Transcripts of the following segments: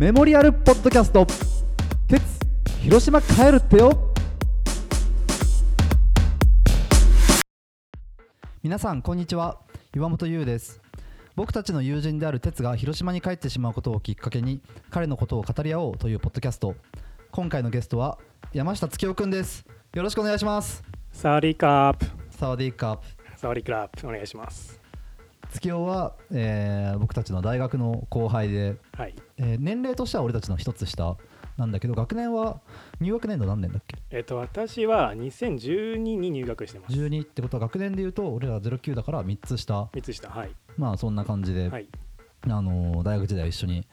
メモリアルポッドキャスト。鉄広島帰るってよ。皆さんこんにちは。岩本優です。僕たちの友人である鉄が広島に帰ってしまうことをきっかけに彼のことを語り合おうというポッドキャスト。今回のゲストは山下月夫くんです。よろしくお願いします。サワディーカープサワディーカープサワディークラップお願いします月夫は、えー僕たちの大学の後輩で、はい。えー年齢としては俺たちの一つ下なんだけど学年は入学年度何年だっけ？えっ、と私は2012に入学してます。12ってことは学年でいうと俺ら09だから3つ下。三つ下はい。まあそんな感じで、はい。あのー大学時代を一緒に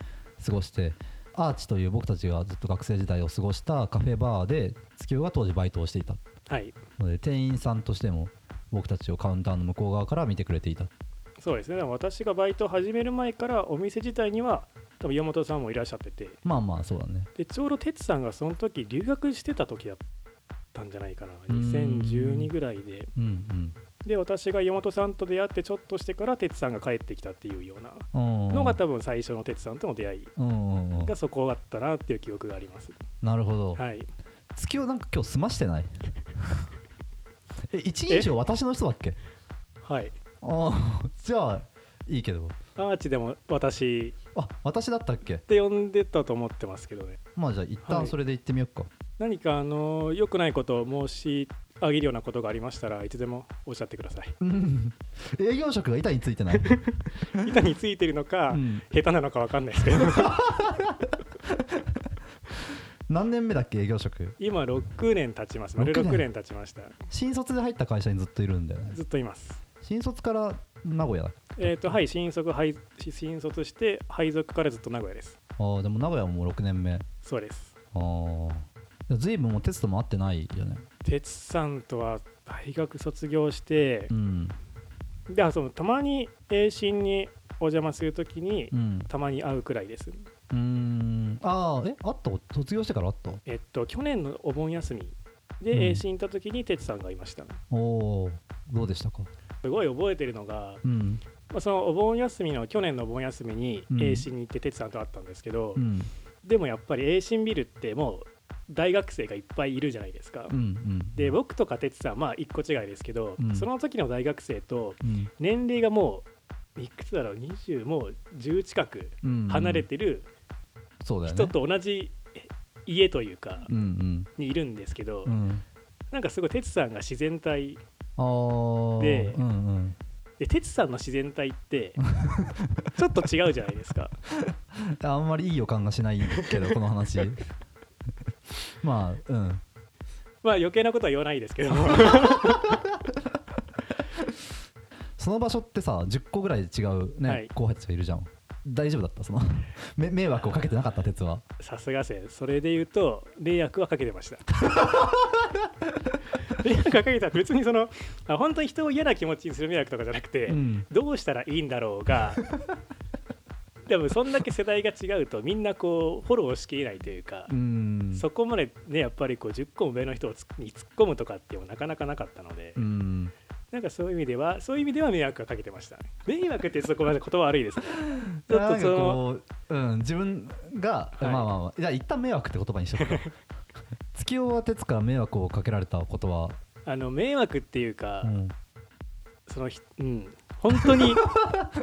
過ごしてアーチという僕たちがずっと学生時代を過ごしたカフェバーで月夫が当時バイトをしていた。はい。ので店員さんとしても僕たちをカウンターの向こう側から見てくれていたそうですね。私がバイトを始める前からお店自体には多分岩本さんもいらっしゃってて。まあまあそうだね。でちょうど哲さんがその時留学してた時だったんじゃないかな。ーん2012ぐらいで。うんで私が岩本さんと出会ってちょっとしてから哲さんが帰ってきたっていうようなうんうん。のが多分最初の哲さんとの出会いうんうんうん。がそこだったなっていう記憶があります。なるほど、はい。月をなんか今日済ましてない？え一人称私の人だっけ？はいああ じゃあいいけど。アーチでも私あ私だったっけ？って呼んでたと思ってますけどね。まあじゃあ一はい。旦それで行ってみようか、何かあの良くないことを申し上げるようなことがありましたらいつでもおっしゃってください。うん。営業職が板についてない、板についてるのか、うん。下手なのか分かんないですけど。何年目だっけ営業職？今6年経ちます。丸6年。6年経ちました。新卒で入った会社にずっといるんだよね。ずっといます新卒から名古屋？だえっ、とはい新卒配新卒して配属からずっと名古屋です。ああでも名古屋ももう6年目。あそうです。あ随分もうテストも会ってないよね。哲さんとは大学卒業してうん。であそのたまに栄新にお邪魔するときにうん。たまに会うくらいです。うーん。ああえあった？卒業してからあった？えっと去年のお盆休みうん。で栄新行ったときに哲さんがいました。おおどうでしたか？すごい覚えてるのが、うん。まあ、そのお盆休みの去年のお盆休みにうん。栄新に行って哲さんと会ったんですけど、うん。でもやっぱり栄新ビルってもう大学生がいっぱいいるじゃないですか、うんうん。で僕とか哲さんまあ1個違いですけど、うん。その時の大学生とうん。年齢がもういくつだろう20もう10近くうん。離れてる人と同じ家というかうんにいるんですけど、うんうん。なんかすごい哲さんが自然体でうんうん。で哲さんの自然体ってちょっと違うじゃないですか。あんまりいい予感がしないけどこの話。まあうん。まあ余計なことは言わないですけど その場所ってさ10個ぐらい違うね、はい。後輩たちがいるじゃん。大丈夫だった？そのめ迷惑をかけてなかった？鉄は。さすがせそれで言うと迷惑はかけてました迷惑はかけた別にそのあ本当に人を嫌な気持ちにする迷惑とかじゃなくて、うん。どうしたらいいんだろうが でもそんだけ世代が違うとみんなこうフォローしきれないというか、うん。そこまでねやっぱりこう10個も上の人に突っ込むとかっていうのもなかなかなかったので、うん。なんかそういう意味ではそういう意味では迷惑はかけてました迷惑ってそこまで言葉悪いですね。ちょっとそのこう、うん、自分が、はい。まあまあまあじゃあ一旦迷惑って言葉にしとくか 月尾は鉄から迷惑をかけられたことは、あの迷惑っていうか、うん。そのひうん。本当に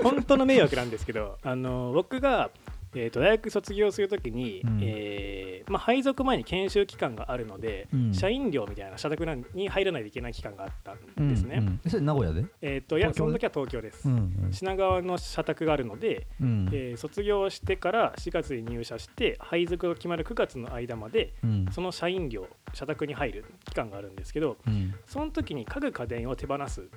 本当の迷惑なんですけどあの僕が、えー、と大学卒業するときに、うん。えーまあ、配属前に研修期間があるので、うん。社員寮みたいな社宅に入らないといけない期間があったんですね。うんうんそれ名古屋で、えー、といやその時は東京です。うん品川の社宅があるので、うん。えー卒業してから4月に入社して配属が決まる9月の間までうん。その社員寮社宅に入る期間があるんですけどうん。その時に家具家電を手放す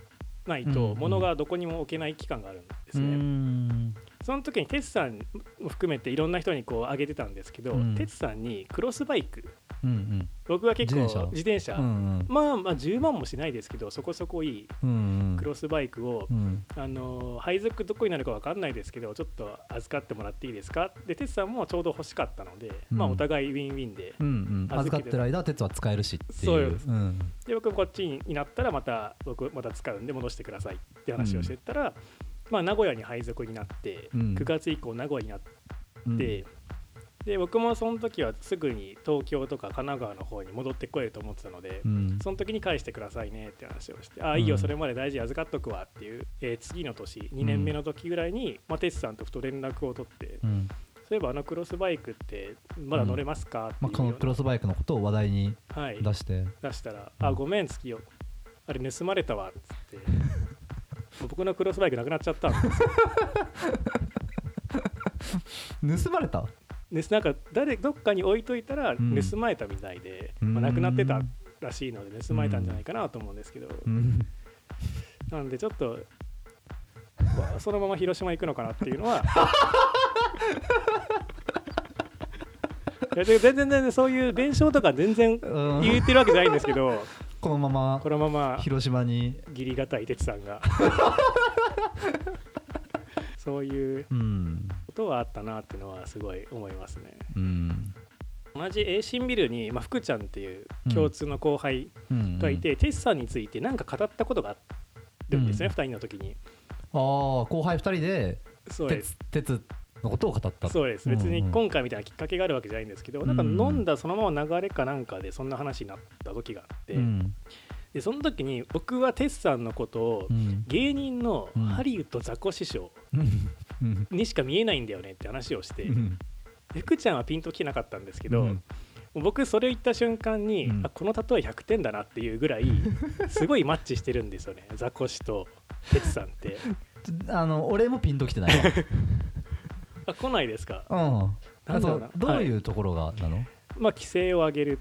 ないうん。うん。と物がどこにも置けない期間があるんですうね。んその時に哲さんも含めていろんな人にこうあげてたんですけどうん。哲、さんにクロスバイク。うん僕は結構自自転車。うんうん。まあまあ10万もしないですけどそこそこいいうんうん。クロスバイクを、うん。あのー配属どこになるか分かんないですけどちょっと預かってもらっていいですか？で哲さんもちょうど欲しかったので、うん。まあお互いウィンウィンでうんうん。預かってる間鉄は使えるしっていう。そうです。ん。で僕もこっちになったらまた僕また使うんで戻してくださいって話をしてったら、まあ名古屋に配属になって、うん。9月以降名古屋になって、うん。でで僕もその時はすぐに東京とか神奈川の方に戻ってこれると思ってたので、うん。その時に返してくださいねって話をして、ああ、いいよ、うんそれまで大事に預かっとくわっていう、えー次の年、2年目の時ぐらいに、まあ、テツさんとふと連絡を取って、うん。そういえばあのクロスバイクってまだ乗れますか、ってまあ、このクロスバイクのことを話題にはい、出して、出したら、うんあ、ごめん、月よ、あれ盗まれたわっつって、僕のクロスバイクなくなっちゃった。んですよ盗まれた？でなんか誰どっかに置いといたらん。盗まれたみたいで、うん。まあ、なくなってたらしいので盗まれたんじゃないかなと思うんですけど、うん。なんでちょっとわそのまま広島行くのかなっていうのは。いやで全然全然そういう弁償とか全然うん。言ってるわけじゃないんですけどこのままこのまま広島に。義理がたい哲さんが。そういううん。ことはあったなっていうのはすごい思いますね。うん。同じ栄新ビルに、まあ、福ちゃんっていう共通の後輩うん。がいて、哲さんについて何か語ったことがあるんですね、うん。2人の時に。ああ後輩2人でそうです。鉄鉄のことを語ったそうです。別にうんうん今回みたいなきっかけがあるわけじゃないんですけど、うん。なんか飲んだそのまま流れかなんかでそんな話になった時があって、うん。でその時に僕は哲さんのことをうん。芸人のうんハリウッドザコ師匠うん。にしか見えないんだよねって話をして、うん。で福ちゃんはピンときてなかったんですけど、うん。僕それ言った瞬間に、うん。あこの例え100点だなっていうぐらいすごいマッチしてるんですよね。ザコシと哲さんって。あの俺もピンときてないあ来ないですか？うん。どういうところがなの？まあ規制を上げる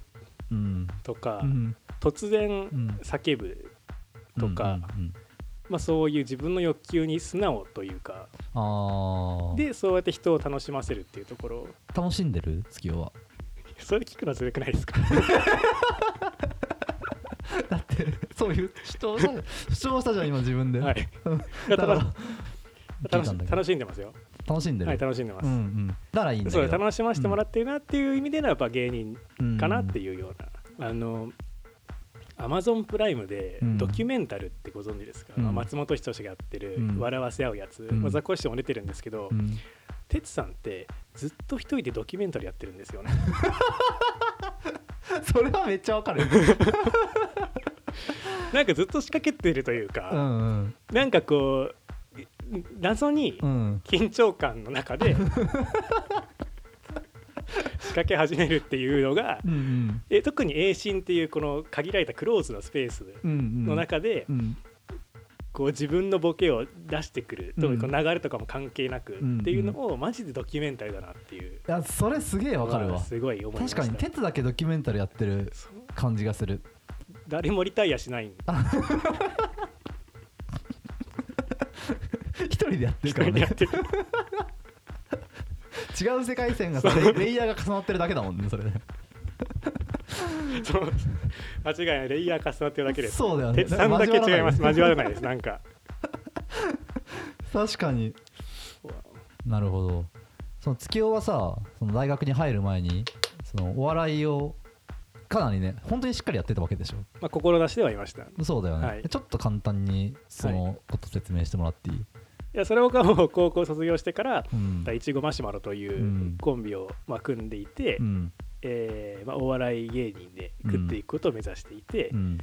うん。とか、うん。突然うん。叫ぶとか、うんうんまあ、そういう自分の欲求に素直というかでそうやって人を楽しませるっていうところ。楽しんでる？月夜は。それ聞くのずるくないですか？だってそういう主張した主張したじゃん今自分で、はい。い だから楽しんでますよ楽しんでる、はい楽しんでます、うんうん。だからいいんだけそうど楽しませてもらってるなっていう意味でのやっぱ芸人かなっていう、いうような、あのアマゾンプライムでうん。ドキュメンタルってご存知ですか、うん。まあ松本人志がやってるうん「笑わせ合うやつ」うん。まあザコシショウも出てるんですけど、うん。哲さんってずっと一人でドキュメンタルやってるんですよね。それはめっちゃわかる。なんかずっと仕掛けてるといううか、んうん。なんかこう謎にうん緊張感の中で仕掛け始めるっていうのがうんうん。え特に栄心っていうこの限られたクローズなスペースうんうんの中でうんこう自分のボケを出してくる、うん。流れとかも関係なくうんっていうのをマジでドキュメンタルだなっていう。いやそれすげえわかるわ。すごい思い確かに鉄だけドキュメンタルやってる感じがする。誰もリタイアしない 一人でやってる一からね。違う世界線がさレイレイヤーが重なってるだけだもんねそれね。そう。間違いない。レイヤー重なってるだけで。すそうだよね。鉄さんだけ違います。交わらないですなんか。確かに。なるほど。その月夜はさその大学に入る前にそのお笑いをかなりね本当にしっかりやってたわけでしょ。まあ志ではいました。いそうだよね、はい。ちょっと簡単にそのこと説明してもらっていい、やそれ僕はもう高校卒業してからうん。いちごマシュマロといううん。コンビをまあ組んでいて、うん。えーまあ、お笑い芸人で食っていくことを目指していて、うん。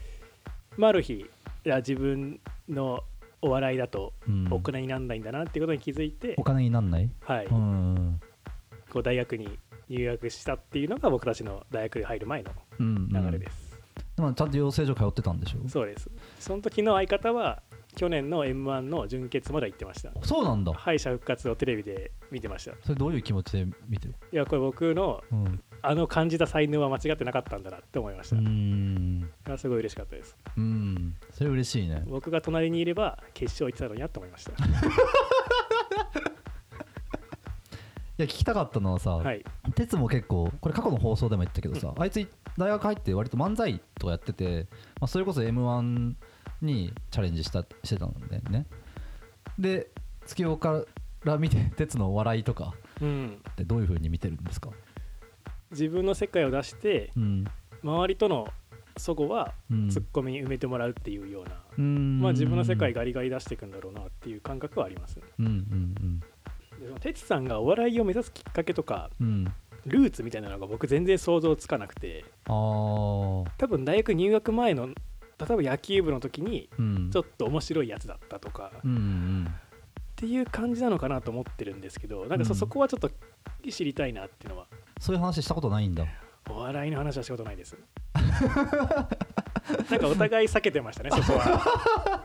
まあ、ある日いや自分のお笑いだとうん。お金にならないんだなっていうことに気づいて、お金になんない？はい。うん。こう大学に入学したっていうのが僕たちの大学に入る前のうん。流れです、でもちゃんと養成所通ってたんでしょ？そうです。その時の相方は去年の m 1の準決まで行ってました。そうなんだ。敗者復活をテレビで見てました。いそれどういう気持ちで見てる？やこれ僕のうん。あの感じた才能は間違ってなかったんだなって思いました、ういん。やすごい嬉しかったです。うん。それ嬉しいね。僕が隣にいれば決勝行ってたのになと思いました。いや聞きたかったのはさ、はい。鉄も結構これ過去の放送でも言ったけどさ、あいつ大学入って割と漫才とかやってて、まあ、それこそ m 1にチャレンジしたしてたんだよね。で月夜から見て 鉄のお笑いとかうん。ってどういう風に見てるんですか？自分の世界を出してうん。周りとの齟齬はうん。ツッコミに埋めてもらうっていうような、うん。まあ、自分の世界ガリガリ出していくんだろうなっていう感覚はありますうんうんでその哲さんがお笑いを目指すきっかけとかうん。うんルーツみたいなのが僕全然想像つかなくて多分大学入学前の例えば野球部の時にうん。ちょっと面白いやつだったとか、っうんうん。ていう感じなのかなと思ってるんですけどなんかそ,、うん。そこはちょっと知りたいなっていうのは。そういう話したことないんだ。お笑いの話はしたことないです なんかお互い避けてましたね そこは。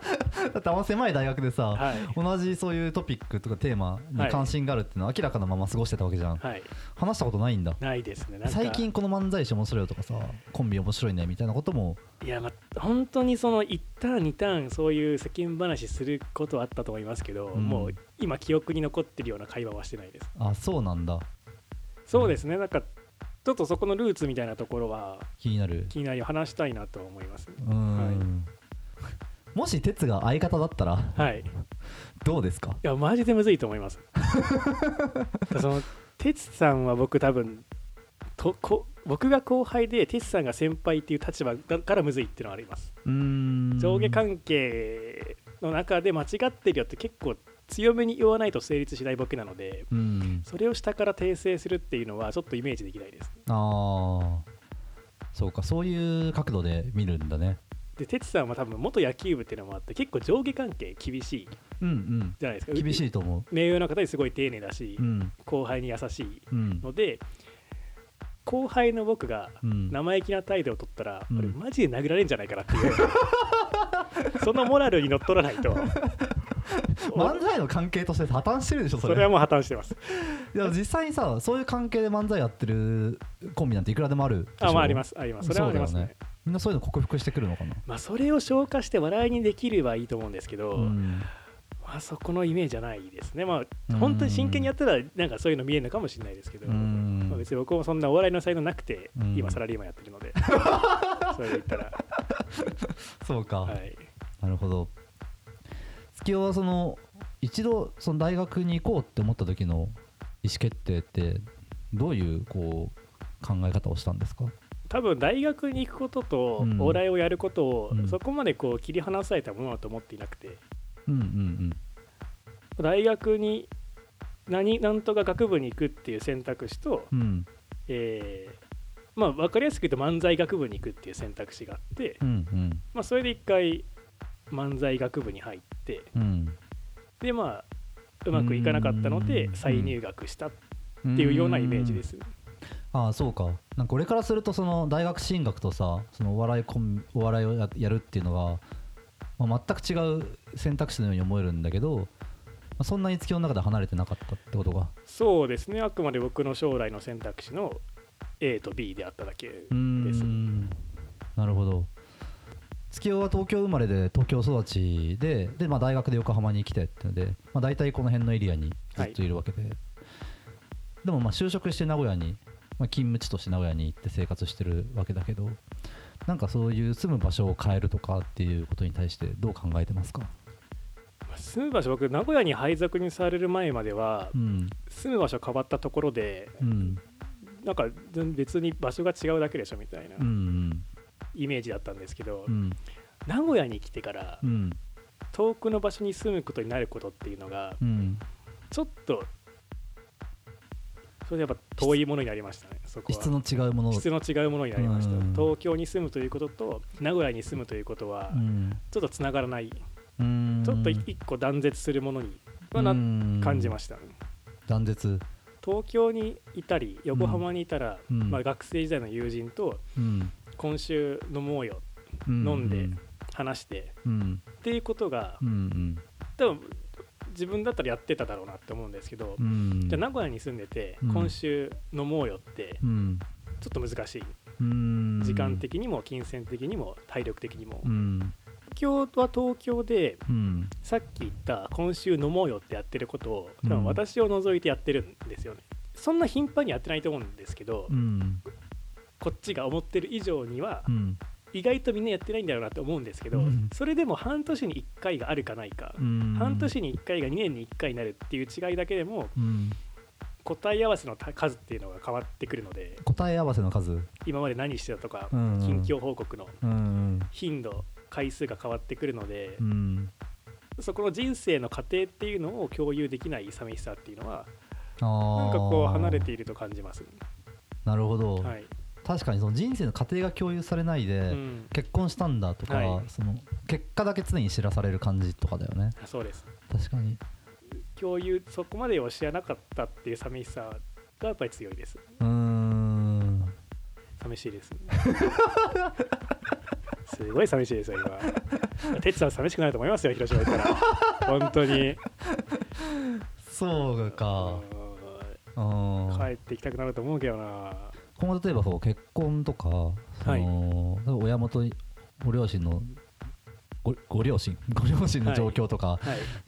だってあんま狭い大学でさ、はい。同じそういうトピックとかテーマに関心があるっていうのは明らかなまま過ごしてたわけじゃん、はい。話したことないんだ。ないですね最近この漫才師面白いとかさコンビ面白いねみたいなことも。いやまあ本当にその1ターン2ターンそういう世間話することはあったと思いますけど、うん。もう今記憶に残ってるような会話はしてないです。あそうなんだ。そうですねなんかちょっとそこのルーツみたいなところは気になる。気になり話したいなとは思います。ねうーん、もし哲が相方だったらはい。いどうですか？やマジでむずいと思います。その哲さんは僕多分とこ僕が後輩で哲さんが先輩っていう立場だからむずいっていうのはあります。うーん。上下関係の中で間違ってるよって結構強めに言わないと成立しないボケなのでうん。それを下から訂正するっていうのはちょっとイメージできないですああそうかそういう角度で見るんだね。で哲さんは多分元野球部っていうのもあって結構上下関係厳しいうんじゃないですか。うん厳しいいと思名誉な方にすごい丁寧だし、ううん。後輩に優しいうん。ので後輩の僕がうん。生意気な態度を取ったら、うん。俺マジで殴られるんじゃないかなっていう。そのモラルにのっとらないと 漫才の関係として破綻してるでしょそれ。それはもう破綻してます。いや実際にさそういう関係で漫才やってるコンビなんていくらでもあるあまああります。あります。それはありますね。みんなそういうの克服してくるのかな。まあそれを消化して笑いにできればいいと思うんですけど、うん。まあ、そこのイメージじゃないですね。まうん。あ本当に真剣にやったらなんかそういうの見えるのかもしれないですけど、うん。まあ、別に僕もそんなお笑いの才能なくて、うん。今サラリーマンやってるので。それで言ったら。そうか、はい。なるほど月男はその一度その大学に行こうって思った時の意思決定ってどういうこう考え方をしたんですか？多分大学に行くこととうん。お笑いをやることをうん。そこまでこう切り離されたものだと思っていなくて。うんうん大学に何なんとか学部に行くっていう選択肢と、うん。うんえーまあ、分かりやすく言うと漫才学部に行くっていう選択肢があって、うんうん。まあ、それで一回漫才学部に入ってうん。でまあうまくいかなかったのうん。で再入学したっうんていうようなイメージです。ああそうか。なんか俺からするとその大学進学とさそのお笑いコンお笑いをややるっていうのが、まあ、全く違う選択肢のように思えるんだけど、まあ、そんなに月の中で離れてなかったってことがそうですね。あくまで僕の将来の選択肢の A と B であっただけです。ん。なるほど月夜は東京生まれで東京育ちでで、まあ、大学で横浜に来てってので、まあ、大体この辺のエリアにずっといるわけで、でもまあ就職して名古屋に、まあ、勤務地として名古屋に行って生活してるわけだけどなんかそういう住む場所を変えるとかっていうことに対してどう考えてますか？まあ住む場所僕名古屋に配属にされる前まではうん。住む場所変わったところでうん。なんか全別に場所が違うだけでしょみたいな。うんうんイメージだったんですけど、うん。名古屋に来てからうん。遠くの場所に住むことになることっていうのがうん。ちょっとそれやっぱ遠いものになりましたねそこは。質の違うもの。質の違うものになりました。うん。東京に住むということと名古屋に住むということはうん。ちょっとつながらない。うん。ちょっと一個断絶するものにはなうん。感じましたね。断絶東京にいたり横浜にいたら、うん。まあ、学生時代の友人とうん。今週飲もうよ飲飲んで話してうん。っていうことがうん。うん。多分自分だったらやってただろうなって思うんですけど、うん。じゃあ名古屋に住んでて、うん。今週飲もうよってうん。ちょっと難しい。うん。時間的にも金銭的にも体力的にも、うん。東京は東京でうん。さっき言った今週飲もうよってやってることを多うん。分私を除いてやってるんですよね、そんな頻繁にやってないと思うんですけど、うん。こっちが思ってる以上にはうん。意外とみんなやってないんだろうなと思うんですけど、うん。それでも半年に1回があるかないか、うん。半年に1回が2年に1回になるっていう違いだけでもうん。答え合わせの数っていうのが変わってくるので答え合わせの数？今まで何してたとか、うん近況報告のうん。頻度回数が変わってくるのでう、ん。そこの人生の過程っていうのを共有できない寂しさっていうのはなんかこう離れていると感じます、なるほど、はい。確かにその人生の過程が共有されないで、うん、結婚したんだとか、はい。その結果だけ常に知らされる感じとかだよね。そうです。確かに。共有そこまでを知らなかったっていう寂しさがやっぱり強いです。うーん。寂しいです すごい寂しいですよ今。哲さん寂しくないと思いますよ広島行ったら。本当に。そうか。帰ってきたくなると思うけどな。今後例えばそう結婚とかその、親元にご両親のごご両親？ご両親の 状況とか。は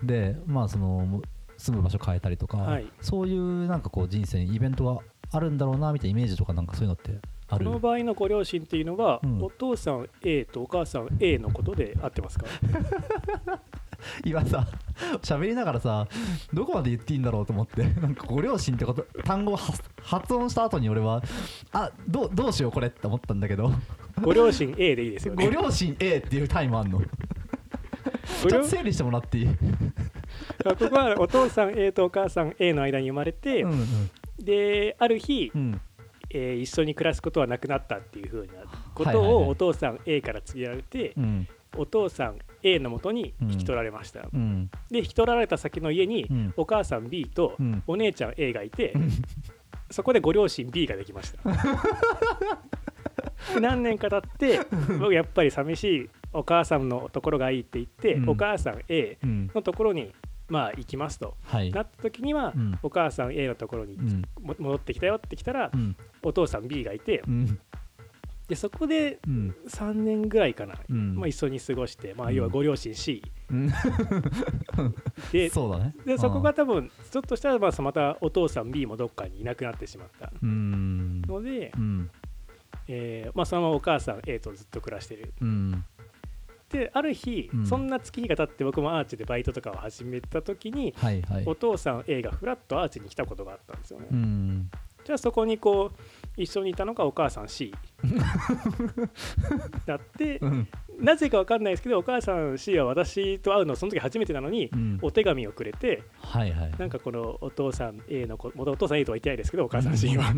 い。で、まあその住む場所変えたりとか、はい。そういうなんかこう人生にイベントがあるんだろうなみたいなイメージとかなんかそういうのってある。この場合のご両親っていうのは、うん。お父さん A とお母さん A のことで合ってますか？今さ喋りながらさどこまで言っていいんだろうと思ってなんかご両親ってこと単語を発発音した後に俺はあどうどうしようこれって思ったんだけど。ご両親 A でいいですよね。ご両親 A っていうタイムあんの。ごちょっ両と整理してもらっていい、うんここはお父さん A とお母さん A の間に生まれて、うん。である日、うんえー一緒に暮らすことはなくなったっていうふうなことをお父さん A から告げられて、うん。お父さん A のもとに引き取られました、うん。で引き取られた先の家に、うん。お母さん B とうん。お姉ちゃん A がいて、そこでご両親 B ができました。で 何年か経って僕やっぱり寂しいお母さんのところがいいって言って、うん。お母さん A うん。のところにまあ行きますと。はい。なった時には、うん。お母さん A のところにうん。も戻ってきたよってきたら、うん。お父さん B がいてうん。でそこでうん。3年ぐらいかな、うん。まあ、一緒に過ごして、まあ、うん。要はご両親 C うん。で そうだね。でそこが多分ちょっとしたらまあまたお父さん B もどっかにいなくなってしまった。うん。ので、うん。えーまあ、そのままお母さん A とずっと暮らしてる。うんである日、うん。そんな月日が経って僕もアーチでバイトとかを始めた時にはいはい。お父さん A がフラッとアーチに来たことがあったんですよね、うん。じゃあそこにこう一緒にいたのがお母さん C だってうん。なぜか分かんないですけどお母さん C は私と会うのその時初めてなのにうん。お手紙をくれてはいはい。なんかこのお父さん A の子元お父さん A とは言ってないですけどお母さん C は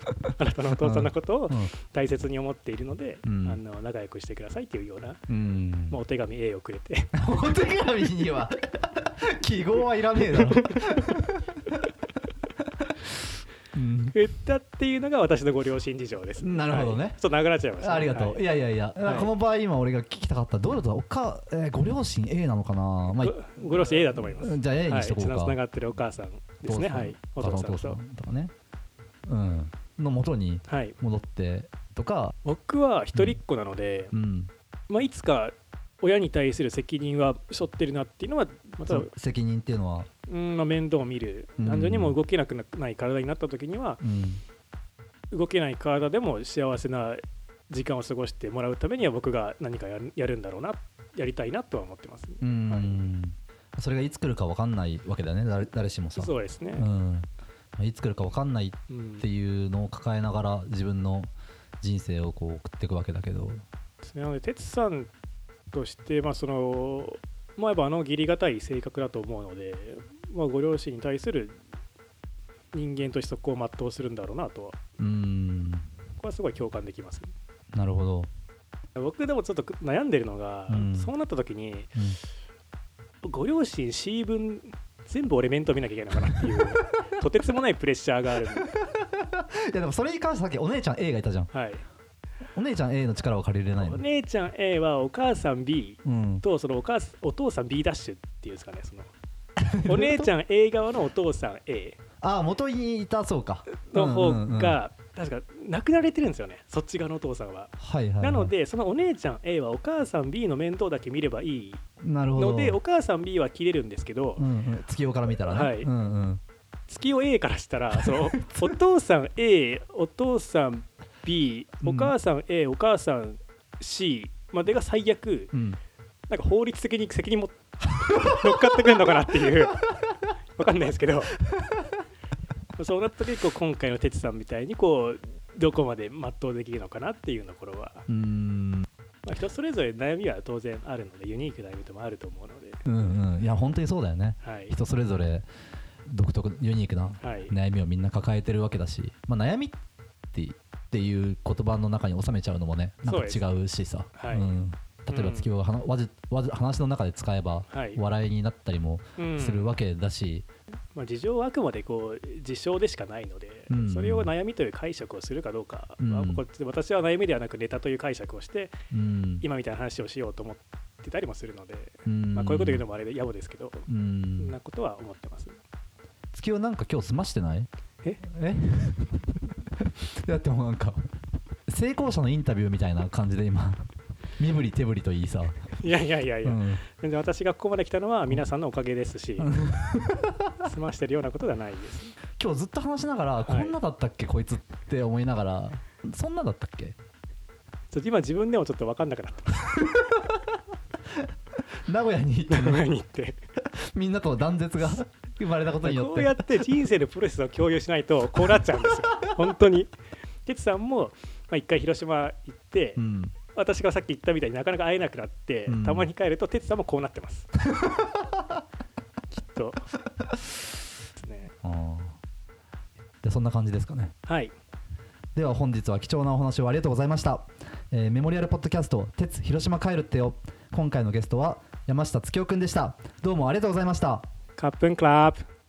あなたのお父さんのことをうん。大切に思っているので、うん。あの仲良くしてくださいっていうような、うん。まあ、お手紙 A をくれて。お手紙には 記号はいらねえだろうん。言ったっていうのが私のご両親事情です。なるほどね。はい。ちょっと長くなっちゃいました、ありがとう、はい。い、やいやいや、はい。この場合今俺が聞きたかった。どういうことだおか、えーご両親 A なのかな、まあごご両親 A だと思います。じゃあ A にはい、しとこうか、血のつながってるお母さんですね。はい、おお父父さんと。さんお父さん。とかね。うんの元にはい、戻ってとか。僕は一人っ子なので、うん。まあ、いつか親に対する責任は背負ってるなっていうのはまた、責任っていうのは？うんまあ、面倒を見る。うん。単純にもう動けなくない体になった時にはうん。動けない体でも幸せな時間を過ごしてもらうためには僕が何かやるやるんだろうな。やりたいなとは思ってます、うん、それがいつ来るか分かんないわけだよね。誰誰しもさ。そうですね、うん。まあいつ来るか分かんないっうんていうのを抱えながら自分の人生をこう送っていくわけだけど。なので哲さんとして、まあそのまあ、やっぱあの義理がたい性格だと思うので、まあ、ご両親に対する人間としてそこを全うするんだろうなとは。うん。ここはすごい共感できます。なるほど、僕でもちょっと悩んでるのが、うん。そうなった時にうん。ご両親 C 分全部俺面倒見なきゃいけないのかなっていう とてつもないプレッシャーがある。いやでもそれに関してさっきお姉ちゃん A がいたじゃん。はい、お姉ちゃん A の力を借りれないおの姉ちゃん A はお母さん B うん。とそのお母さんお父さん B ダッシュっていうんですかねその。お姉ちゃん A 側のお父さん A ああ元にいたそうか。の方が確か亡くなられてるんですよねそっち側のお父さんは。はいはいはい、なのでそのお姉ちゃん A はお母さん B の面倒だけ見ればいいなるほど。のでお母さん B は切れるんですけど、うんうん、月夜から見たらね、はい。うんうん、月を A からしたらその お父さん A お父さん B お母さん A、お母さん C までが最悪うん、なんか法律的に責任も 乗っかってくるのかなっていう。わかんないですけど。そうなった時にこう今回の哲さんみたいにこうどこまで全うできるのかなっていうところは、うーん。まあ、人それぞれ悩みは当然あるのでユニークな悩みともあると思うので、うんうん。いや本当にそうだよね。はい。人それぞれ独特ユニークなはい。悩みをみんな抱えてるわけだし、まあ、悩みっってっていう言葉の中に収めちゃうのもねなんか違うしさ、はい。うん、例えば月をはなわじわじ話の中で使えばはい。笑いになったりもうん。するわけだし、まあ、事情はあくまでこう事象でしかないので、うん。それを悩みという解釈をするかどうかは、うん。こっちで私は悩みではなくネタという解釈をしてうん。今みたいな話をしようと思ってたりもするので、うん。まあ、こういうこと言うのもあれで野暮ですけど、んなことは思ってます。月をなんか今日済ましてない？え？え？だってもうなんか成功者のインタビューみたいな感じで今。身振り手振りといいさ、いやいやいやいや、うん。全然私がここまで来たのは皆さんのおかげですし、済ましてるようなことではないです。今日ずっと話しながら、い。こんなだったっけ？こいつって思いながら。そんなだったっけ？ちょっと今自分でもちょっと分かんなくなってます。名古屋に行って名古屋に行って。みんなと断絶が生まれたことによって。こうやって人生のプロセスを共有しないとこうなっちゃうんですよ。本当に。哲さんもまあ一回広島行って、うん。私がさっき言ったみたいになかなか会えなくなって、うん。たまに帰ると哲さんもこうなってます。きっと。ですね。でそんな感じですかね。はい。では本日は貴重なお話をありがとうございました、えーメモリアルポッドキャスト「鉄広島帰るってよ」今回のゲストは山下月夫くんでした。どうもありがとうございましたカップンクラブ